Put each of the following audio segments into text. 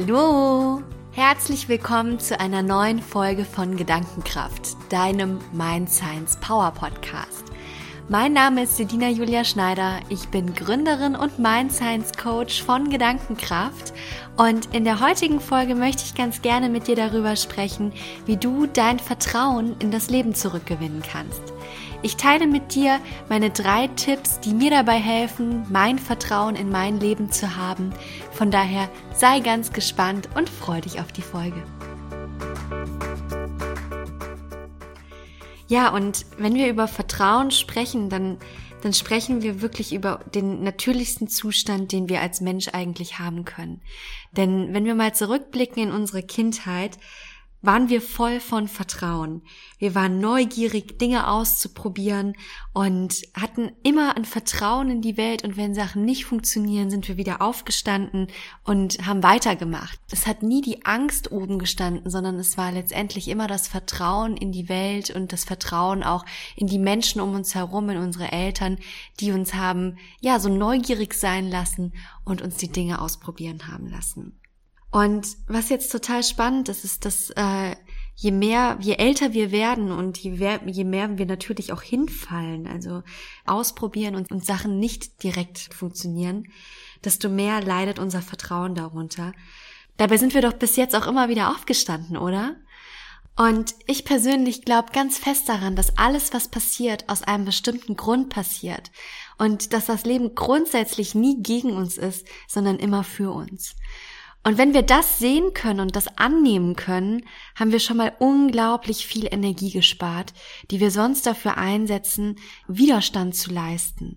Hallo! Herzlich willkommen zu einer neuen Folge von Gedankenkraft, deinem Mind Science Power Podcast. Mein Name ist Sedina Julia Schneider. Ich bin Gründerin und Mind Science Coach von Gedankenkraft. Und in der heutigen Folge möchte ich ganz gerne mit dir darüber sprechen, wie du dein Vertrauen in das Leben zurückgewinnen kannst. Ich teile mit dir meine drei Tipps, die mir dabei helfen, mein Vertrauen in mein Leben zu haben. Von daher sei ganz gespannt und freu dich auf die Folge. Ja, und wenn wir über Vertrauen sprechen, dann, dann sprechen wir wirklich über den natürlichsten Zustand, den wir als Mensch eigentlich haben können. Denn wenn wir mal zurückblicken in unsere Kindheit, waren wir voll von Vertrauen. Wir waren neugierig, Dinge auszuprobieren und hatten immer ein Vertrauen in die Welt und wenn Sachen nicht funktionieren, sind wir wieder aufgestanden und haben weitergemacht. Es hat nie die Angst oben gestanden, sondern es war letztendlich immer das Vertrauen in die Welt und das Vertrauen auch in die Menschen um uns herum, in unsere Eltern, die uns haben, ja, so neugierig sein lassen und uns die Dinge ausprobieren haben lassen. Und was jetzt total spannend ist, ist, dass äh, je mehr, je älter wir werden und je mehr, je mehr wir natürlich auch hinfallen, also ausprobieren und, und Sachen nicht direkt funktionieren, desto mehr leidet unser Vertrauen darunter. Dabei sind wir doch bis jetzt auch immer wieder aufgestanden, oder? Und ich persönlich glaube ganz fest daran, dass alles, was passiert, aus einem bestimmten Grund passiert und dass das Leben grundsätzlich nie gegen uns ist, sondern immer für uns. Und wenn wir das sehen können und das annehmen können, haben wir schon mal unglaublich viel Energie gespart, die wir sonst dafür einsetzen, Widerstand zu leisten.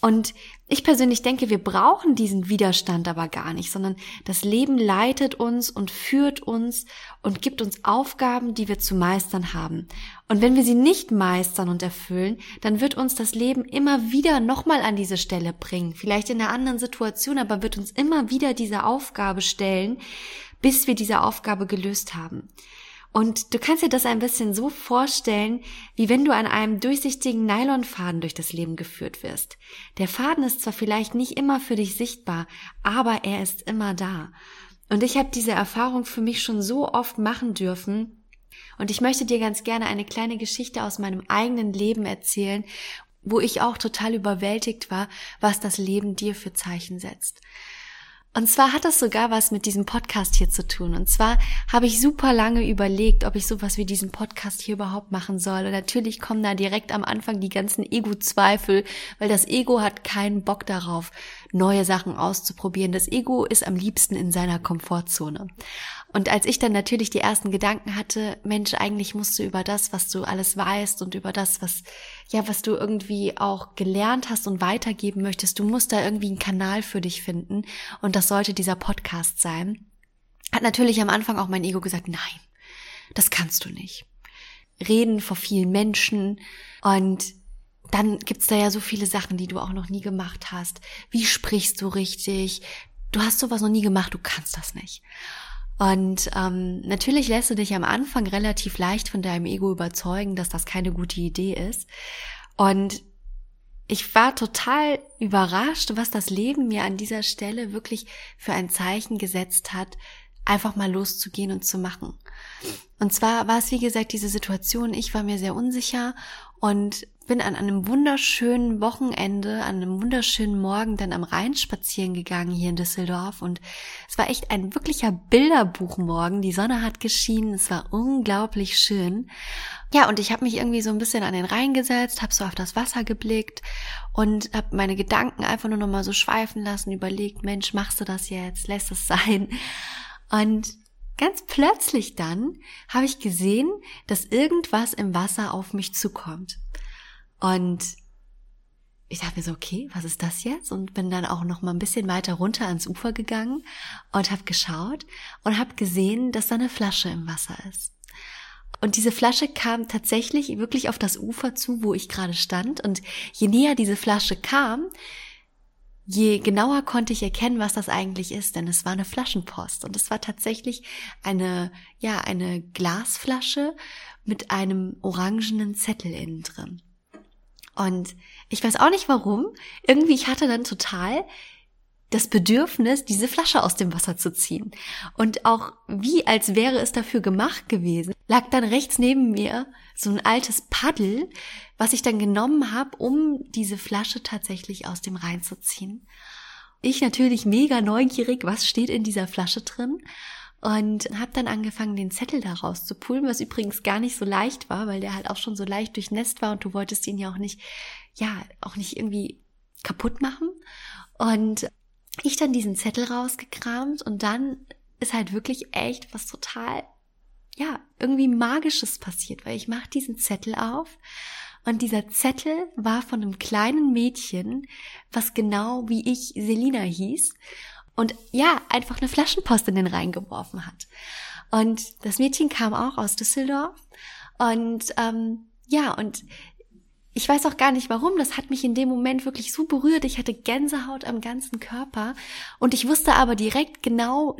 Und ich persönlich denke, wir brauchen diesen Widerstand aber gar nicht, sondern das Leben leitet uns und führt uns und gibt uns Aufgaben, die wir zu meistern haben. Und wenn wir sie nicht meistern und erfüllen, dann wird uns das Leben immer wieder nochmal an diese Stelle bringen. Vielleicht in einer anderen Situation, aber wird uns immer wieder diese Aufgabe stellen, bis wir diese Aufgabe gelöst haben. Und du kannst dir das ein bisschen so vorstellen, wie wenn du an einem durchsichtigen Nylonfaden durch das Leben geführt wirst. Der Faden ist zwar vielleicht nicht immer für dich sichtbar, aber er ist immer da. Und ich habe diese Erfahrung für mich schon so oft machen dürfen. Und ich möchte dir ganz gerne eine kleine Geschichte aus meinem eigenen Leben erzählen, wo ich auch total überwältigt war, was das Leben dir für Zeichen setzt. Und zwar hat das sogar was mit diesem Podcast hier zu tun. Und zwar habe ich super lange überlegt, ob ich sowas wie diesen Podcast hier überhaupt machen soll. Und natürlich kommen da direkt am Anfang die ganzen Ego-Zweifel, weil das Ego hat keinen Bock darauf, neue Sachen auszuprobieren. Das Ego ist am liebsten in seiner Komfortzone. Und als ich dann natürlich die ersten Gedanken hatte, Mensch, eigentlich musst du über das, was du alles weißt und über das, was, ja, was du irgendwie auch gelernt hast und weitergeben möchtest, du musst da irgendwie einen Kanal für dich finden und das sollte dieser Podcast sein, hat natürlich am Anfang auch mein Ego gesagt, nein, das kannst du nicht. Reden vor vielen Menschen und dann gibt's da ja so viele Sachen, die du auch noch nie gemacht hast. Wie sprichst du richtig? Du hast sowas noch nie gemacht, du kannst das nicht. Und ähm, natürlich lässt du dich am Anfang relativ leicht von deinem Ego überzeugen, dass das keine gute Idee ist. Und ich war total überrascht, was das Leben mir an dieser Stelle wirklich für ein Zeichen gesetzt hat, einfach mal loszugehen und zu machen. Und zwar war es, wie gesagt, diese Situation, ich war mir sehr unsicher und bin an einem wunderschönen Wochenende, an einem wunderschönen Morgen dann am Rhein spazieren gegangen hier in Düsseldorf und es war echt ein wirklicher Bilderbuchmorgen. Die Sonne hat geschienen, es war unglaublich schön. Ja, und ich habe mich irgendwie so ein bisschen an den Rhein gesetzt, habe so auf das Wasser geblickt und habe meine Gedanken einfach nur noch mal so schweifen lassen, überlegt, Mensch, machst du das jetzt? Lässt es sein? Und ganz plötzlich dann habe ich gesehen, dass irgendwas im Wasser auf mich zukommt. Und ich dachte mir so, okay, was ist das jetzt? Und bin dann auch noch mal ein bisschen weiter runter ans Ufer gegangen und habe geschaut und habe gesehen, dass da eine Flasche im Wasser ist. Und diese Flasche kam tatsächlich wirklich auf das Ufer zu, wo ich gerade stand. Und je näher diese Flasche kam, je genauer konnte ich erkennen, was das eigentlich ist, denn es war eine Flaschenpost und es war tatsächlich eine, ja, eine Glasflasche mit einem orangenen Zettel innen drin. Und ich weiß auch nicht warum. Irgendwie, ich hatte dann total das Bedürfnis, diese Flasche aus dem Wasser zu ziehen. Und auch wie als wäre es dafür gemacht gewesen, lag dann rechts neben mir so ein altes Paddel, was ich dann genommen habe, um diese Flasche tatsächlich aus dem Rhein zu ziehen. Ich natürlich mega neugierig, was steht in dieser Flasche drin und habe dann angefangen, den Zettel daraus zu pullen, was übrigens gar nicht so leicht war, weil der halt auch schon so leicht durchnässt war und du wolltest ihn ja auch nicht, ja, auch nicht irgendwie kaputt machen. Und ich dann diesen Zettel rausgekramt und dann ist halt wirklich echt was total, ja, irgendwie magisches passiert, weil ich mache diesen Zettel auf und dieser Zettel war von einem kleinen Mädchen, was genau wie ich Selina hieß und ja, einfach eine Flaschenpost in den Rhein geworfen hat. Und das Mädchen kam auch aus Düsseldorf und ähm, ja, und ich weiß auch gar nicht warum, das hat mich in dem Moment wirklich so berührt. Ich hatte Gänsehaut am ganzen Körper. Und ich wusste aber direkt genau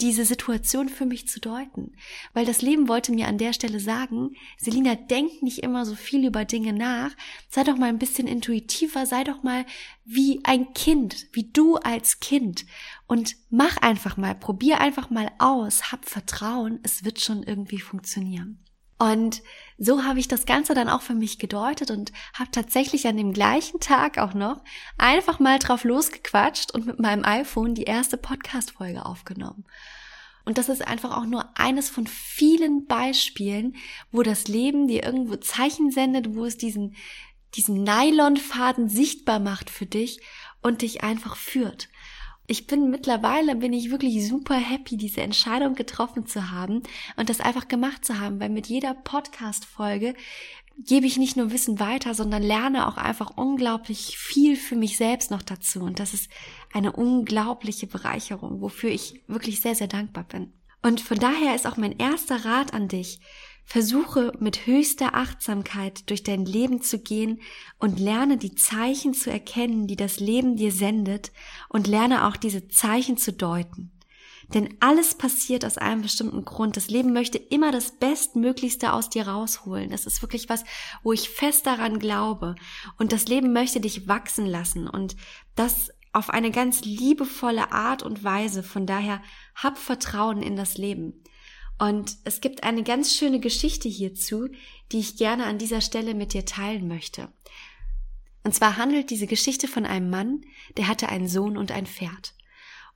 diese Situation für mich zu deuten. Weil das Leben wollte mir an der Stelle sagen, Selina, denk nicht immer so viel über Dinge nach, sei doch mal ein bisschen intuitiver, sei doch mal wie ein Kind, wie du als Kind. Und mach einfach mal, probier einfach mal aus, hab Vertrauen, es wird schon irgendwie funktionieren. Und so habe ich das Ganze dann auch für mich gedeutet und habe tatsächlich an dem gleichen Tag auch noch einfach mal drauf losgequatscht und mit meinem iPhone die erste Podcast-Folge aufgenommen. Und das ist einfach auch nur eines von vielen Beispielen, wo das Leben dir irgendwo Zeichen sendet, wo es diesen, diesen Nylonfaden sichtbar macht für dich und dich einfach führt ich bin mittlerweile, bin ich wirklich super happy, diese Entscheidung getroffen zu haben und das einfach gemacht zu haben, weil mit jeder Podcast-Folge gebe ich nicht nur Wissen weiter, sondern lerne auch einfach unglaublich viel für mich selbst noch dazu. Und das ist eine unglaubliche Bereicherung, wofür ich wirklich sehr, sehr dankbar bin. Und von daher ist auch mein erster Rat an dich, Versuche mit höchster Achtsamkeit durch dein Leben zu gehen und lerne die Zeichen zu erkennen, die das Leben dir sendet und lerne auch diese Zeichen zu deuten. Denn alles passiert aus einem bestimmten Grund. Das Leben möchte immer das Bestmöglichste aus dir rausholen. Das ist wirklich was, wo ich fest daran glaube. Und das Leben möchte dich wachsen lassen und das auf eine ganz liebevolle Art und Weise. Von daher hab Vertrauen in das Leben. Und es gibt eine ganz schöne Geschichte hierzu, die ich gerne an dieser Stelle mit dir teilen möchte. Und zwar handelt diese Geschichte von einem Mann, der hatte einen Sohn und ein Pferd.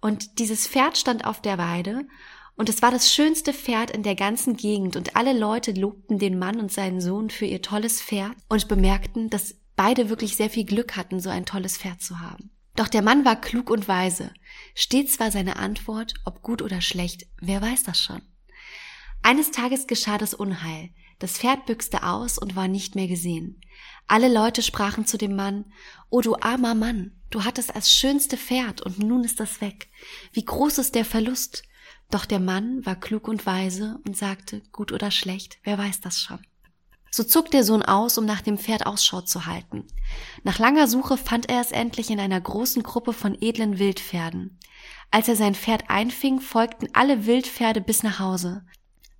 Und dieses Pferd stand auf der Weide und es war das schönste Pferd in der ganzen Gegend und alle Leute lobten den Mann und seinen Sohn für ihr tolles Pferd und bemerkten, dass beide wirklich sehr viel Glück hatten, so ein tolles Pferd zu haben. Doch der Mann war klug und weise. Stets war seine Antwort, ob gut oder schlecht, wer weiß das schon. Eines Tages geschah das Unheil. Das Pferd büchste aus und war nicht mehr gesehen. Alle Leute sprachen zu dem Mann, O du armer Mann, du hattest das schönste Pferd und nun ist das weg. Wie groß ist der Verlust? Doch der Mann war klug und weise und sagte, gut oder schlecht, wer weiß das schon. So zog der Sohn aus, um nach dem Pferd Ausschau zu halten. Nach langer Suche fand er es endlich in einer großen Gruppe von edlen Wildpferden. Als er sein Pferd einfing, folgten alle Wildpferde bis nach Hause.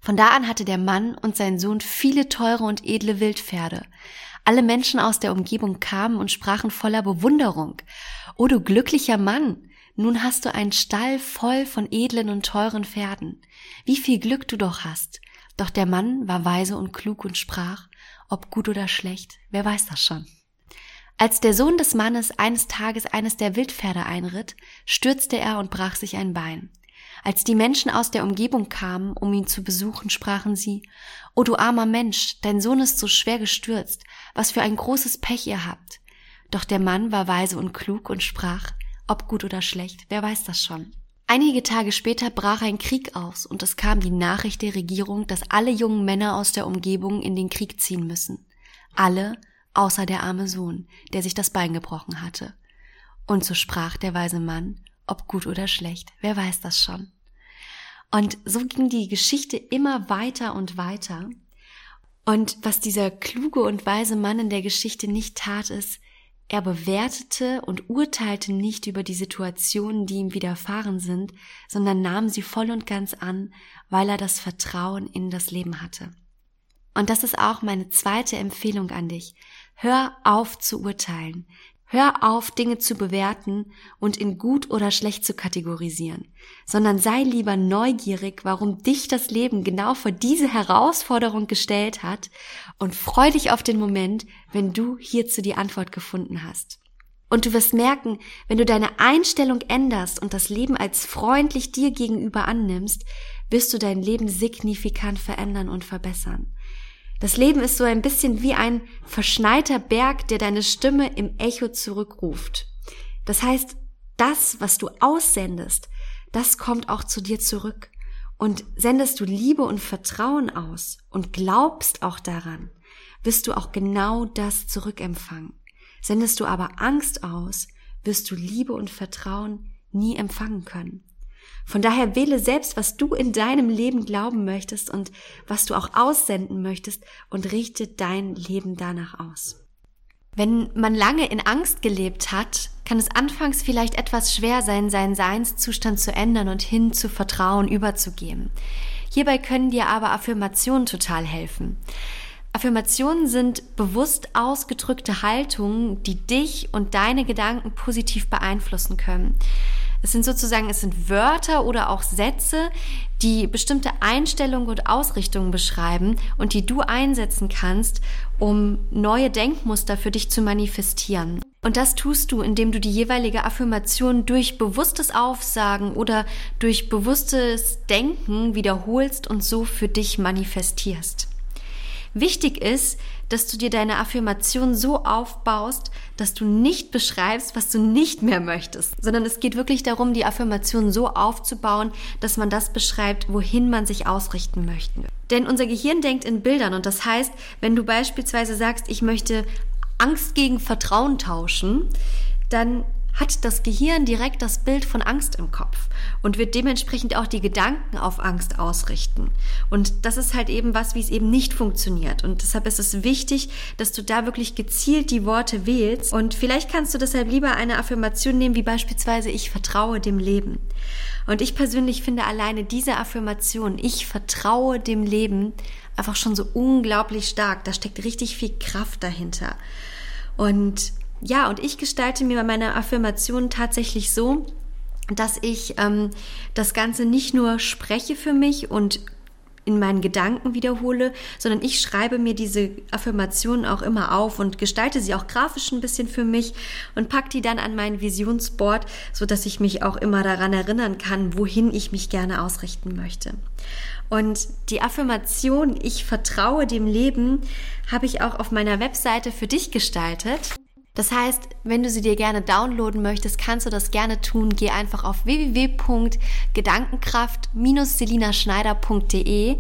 Von da an hatte der Mann und sein Sohn viele teure und edle Wildpferde. Alle Menschen aus der Umgebung kamen und sprachen voller Bewunderung. O du glücklicher Mann, nun hast du einen Stall voll von edlen und teuren Pferden. Wie viel Glück du doch hast. Doch der Mann war weise und klug und sprach, ob gut oder schlecht, wer weiß das schon. Als der Sohn des Mannes eines Tages eines der Wildpferde einritt, stürzte er und brach sich ein Bein. Als die Menschen aus der Umgebung kamen, um ihn zu besuchen, sprachen sie, O du armer Mensch, dein Sohn ist so schwer gestürzt, was für ein großes Pech ihr habt. Doch der Mann war weise und klug und sprach, ob gut oder schlecht, wer weiß das schon. Einige Tage später brach ein Krieg aus und es kam die Nachricht der Regierung, dass alle jungen Männer aus der Umgebung in den Krieg ziehen müssen. Alle, außer der arme Sohn, der sich das Bein gebrochen hatte. Und so sprach der weise Mann, ob gut oder schlecht, wer weiß das schon. Und so ging die Geschichte immer weiter und weiter. Und was dieser kluge und weise Mann in der Geschichte nicht tat, ist, er bewertete und urteilte nicht über die Situationen, die ihm widerfahren sind, sondern nahm sie voll und ganz an, weil er das Vertrauen in das Leben hatte. Und das ist auch meine zweite Empfehlung an dich. Hör auf zu urteilen. Hör auf, Dinge zu bewerten und in gut oder schlecht zu kategorisieren, sondern sei lieber neugierig, warum dich das Leben genau vor diese Herausforderung gestellt hat und freu dich auf den Moment, wenn du hierzu die Antwort gefunden hast. Und du wirst merken, wenn du deine Einstellung änderst und das Leben als freundlich dir gegenüber annimmst, wirst du dein Leben signifikant verändern und verbessern. Das Leben ist so ein bisschen wie ein verschneiter Berg, der deine Stimme im Echo zurückruft. Das heißt, das, was du aussendest, das kommt auch zu dir zurück. Und sendest du Liebe und Vertrauen aus und glaubst auch daran, wirst du auch genau das zurückempfangen. Sendest du aber Angst aus, wirst du Liebe und Vertrauen nie empfangen können. Von daher wähle selbst, was du in deinem Leben glauben möchtest und was du auch aussenden möchtest und richte dein Leben danach aus. Wenn man lange in Angst gelebt hat, kann es anfangs vielleicht etwas schwer sein, seinen Seinszustand zu ändern und hin zu Vertrauen überzugehen. Hierbei können dir aber Affirmationen total helfen. Affirmationen sind bewusst ausgedrückte Haltungen, die dich und deine Gedanken positiv beeinflussen können. Es sind sozusagen, es sind Wörter oder auch Sätze, die bestimmte Einstellungen und Ausrichtungen beschreiben und die du einsetzen kannst, um neue Denkmuster für dich zu manifestieren. Und das tust du, indem du die jeweilige Affirmation durch bewusstes Aufsagen oder durch bewusstes Denken wiederholst und so für dich manifestierst. Wichtig ist, dass du dir deine Affirmation so aufbaust, dass du nicht beschreibst, was du nicht mehr möchtest, sondern es geht wirklich darum, die Affirmation so aufzubauen, dass man das beschreibt, wohin man sich ausrichten möchte. Denn unser Gehirn denkt in Bildern und das heißt, wenn du beispielsweise sagst, ich möchte Angst gegen Vertrauen tauschen, dann hat das Gehirn direkt das Bild von Angst im Kopf und wird dementsprechend auch die Gedanken auf Angst ausrichten. Und das ist halt eben was, wie es eben nicht funktioniert. Und deshalb ist es wichtig, dass du da wirklich gezielt die Worte wählst. Und vielleicht kannst du deshalb lieber eine Affirmation nehmen, wie beispielsweise ich vertraue dem Leben. Und ich persönlich finde alleine diese Affirmation, ich vertraue dem Leben, einfach schon so unglaublich stark. Da steckt richtig viel Kraft dahinter. Und ja, und ich gestalte mir meine Affirmation tatsächlich so, dass ich ähm, das Ganze nicht nur spreche für mich und in meinen Gedanken wiederhole, sondern ich schreibe mir diese Affirmationen auch immer auf und gestalte sie auch grafisch ein bisschen für mich und pack die dann an mein Visionsboard, so dass ich mich auch immer daran erinnern kann, wohin ich mich gerne ausrichten möchte. Und die Affirmation, ich vertraue dem Leben, habe ich auch auf meiner Webseite für dich gestaltet. Das heißt, wenn du sie dir gerne downloaden möchtest, kannst du das gerne tun. Geh einfach auf www.gedankenkraft-selinaschneider.de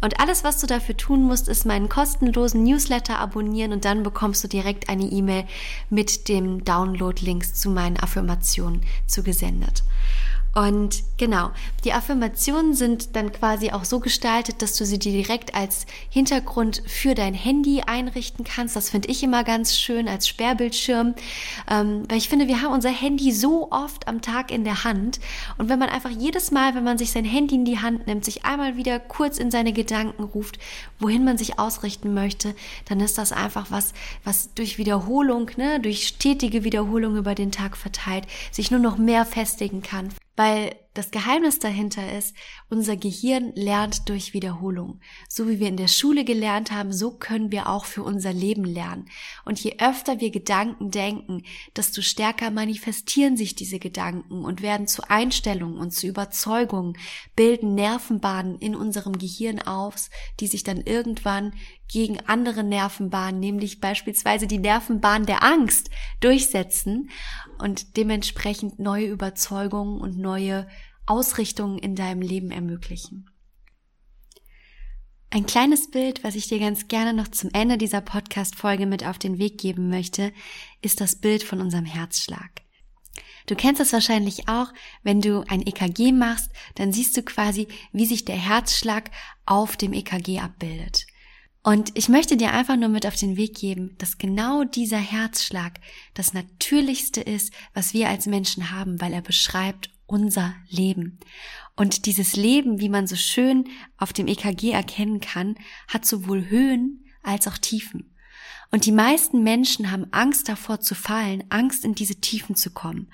und alles, was du dafür tun musst, ist meinen kostenlosen Newsletter abonnieren und dann bekommst du direkt eine E-Mail mit dem Download-Links zu meinen Affirmationen zugesendet. Und genau, die Affirmationen sind dann quasi auch so gestaltet, dass du sie dir direkt als Hintergrund für dein Handy einrichten kannst. Das finde ich immer ganz schön als Sperrbildschirm, ähm, weil ich finde, wir haben unser Handy so oft am Tag in der Hand. Und wenn man einfach jedes Mal, wenn man sich sein Handy in die Hand nimmt, sich einmal wieder kurz in seine Gedanken ruft, wohin man sich ausrichten möchte, dann ist das einfach was, was durch Wiederholung, ne, durch stetige Wiederholung über den Tag verteilt, sich nur noch mehr festigen kann weil das Geheimnis dahinter ist, unser Gehirn lernt durch Wiederholung. So wie wir in der Schule gelernt haben, so können wir auch für unser Leben lernen. Und je öfter wir Gedanken denken, desto stärker manifestieren sich diese Gedanken und werden zu Einstellungen und zu Überzeugungen, bilden Nervenbahnen in unserem Gehirn auf, die sich dann irgendwann gegen andere Nervenbahnen, nämlich beispielsweise die Nervenbahn der Angst, durchsetzen und dementsprechend neue Überzeugungen und neue Ausrichtungen in deinem Leben ermöglichen. Ein kleines Bild, was ich dir ganz gerne noch zum Ende dieser Podcast-Folge mit auf den Weg geben möchte, ist das Bild von unserem Herzschlag. Du kennst es wahrscheinlich auch, wenn du ein EKG machst, dann siehst du quasi, wie sich der Herzschlag auf dem EKG abbildet. Und ich möchte dir einfach nur mit auf den Weg geben, dass genau dieser Herzschlag das Natürlichste ist, was wir als Menschen haben, weil er beschreibt unser Leben. Und dieses Leben, wie man so schön auf dem EKG erkennen kann, hat sowohl Höhen als auch Tiefen. Und die meisten Menschen haben Angst davor zu fallen, Angst in diese Tiefen zu kommen.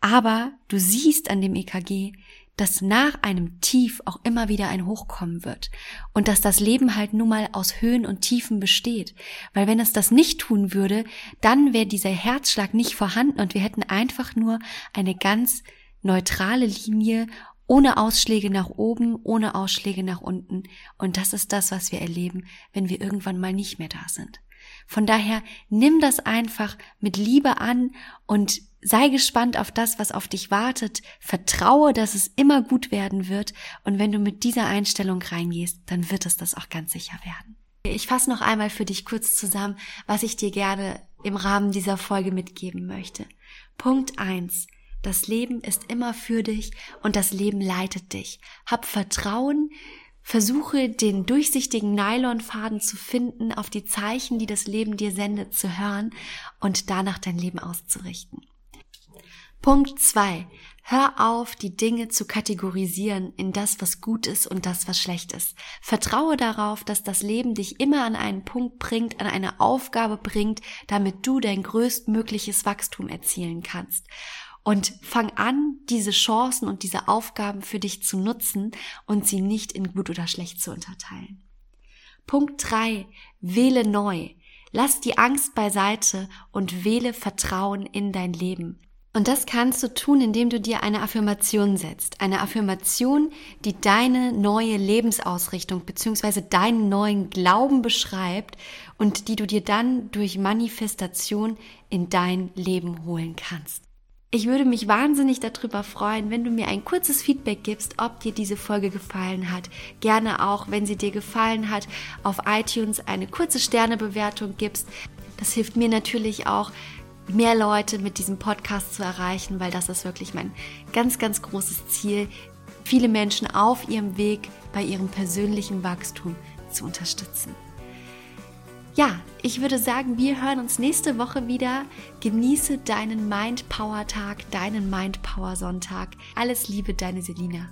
Aber du siehst an dem EKG, dass nach einem Tief auch immer wieder ein Hochkommen wird und dass das Leben halt nun mal aus Höhen und Tiefen besteht. Weil wenn es das nicht tun würde, dann wäre dieser Herzschlag nicht vorhanden und wir hätten einfach nur eine ganz neutrale Linie ohne Ausschläge nach oben, ohne Ausschläge nach unten. Und das ist das, was wir erleben, wenn wir irgendwann mal nicht mehr da sind. Von daher nimm das einfach mit Liebe an und sei gespannt auf das, was auf dich wartet. Vertraue, dass es immer gut werden wird. Und wenn du mit dieser Einstellung reingehst, dann wird es das auch ganz sicher werden. Ich fasse noch einmal für dich kurz zusammen, was ich dir gerne im Rahmen dieser Folge mitgeben möchte. Punkt eins: Das Leben ist immer für dich und das Leben leitet dich. Hab Vertrauen, Versuche den durchsichtigen Nylonfaden zu finden, auf die Zeichen, die das Leben dir sendet, zu hören und danach dein Leben auszurichten. Punkt zwei: Hör auf, die Dinge zu kategorisieren in das, was gut ist und das, was schlecht ist. Vertraue darauf, dass das Leben dich immer an einen Punkt bringt, an eine Aufgabe bringt, damit du dein größtmögliches Wachstum erzielen kannst. Und fang an, diese Chancen und diese Aufgaben für dich zu nutzen und sie nicht in gut oder schlecht zu unterteilen. Punkt drei: Wähle neu. Lass die Angst beiseite und wähle Vertrauen in dein Leben. Und das kannst du tun, indem du dir eine Affirmation setzt. Eine Affirmation, die deine neue Lebensausrichtung bzw. deinen neuen Glauben beschreibt und die du dir dann durch Manifestation in dein Leben holen kannst. Ich würde mich wahnsinnig darüber freuen, wenn du mir ein kurzes Feedback gibst, ob dir diese Folge gefallen hat. Gerne auch, wenn sie dir gefallen hat, auf iTunes eine kurze Sternebewertung gibst. Das hilft mir natürlich auch, mehr Leute mit diesem Podcast zu erreichen, weil das ist wirklich mein ganz, ganz großes Ziel, viele Menschen auf ihrem Weg bei ihrem persönlichen Wachstum zu unterstützen. Ja, ich würde sagen, wir hören uns nächste Woche wieder. Genieße deinen Mind Power Tag, deinen Mind Power Sonntag. Alles Liebe, deine Selina.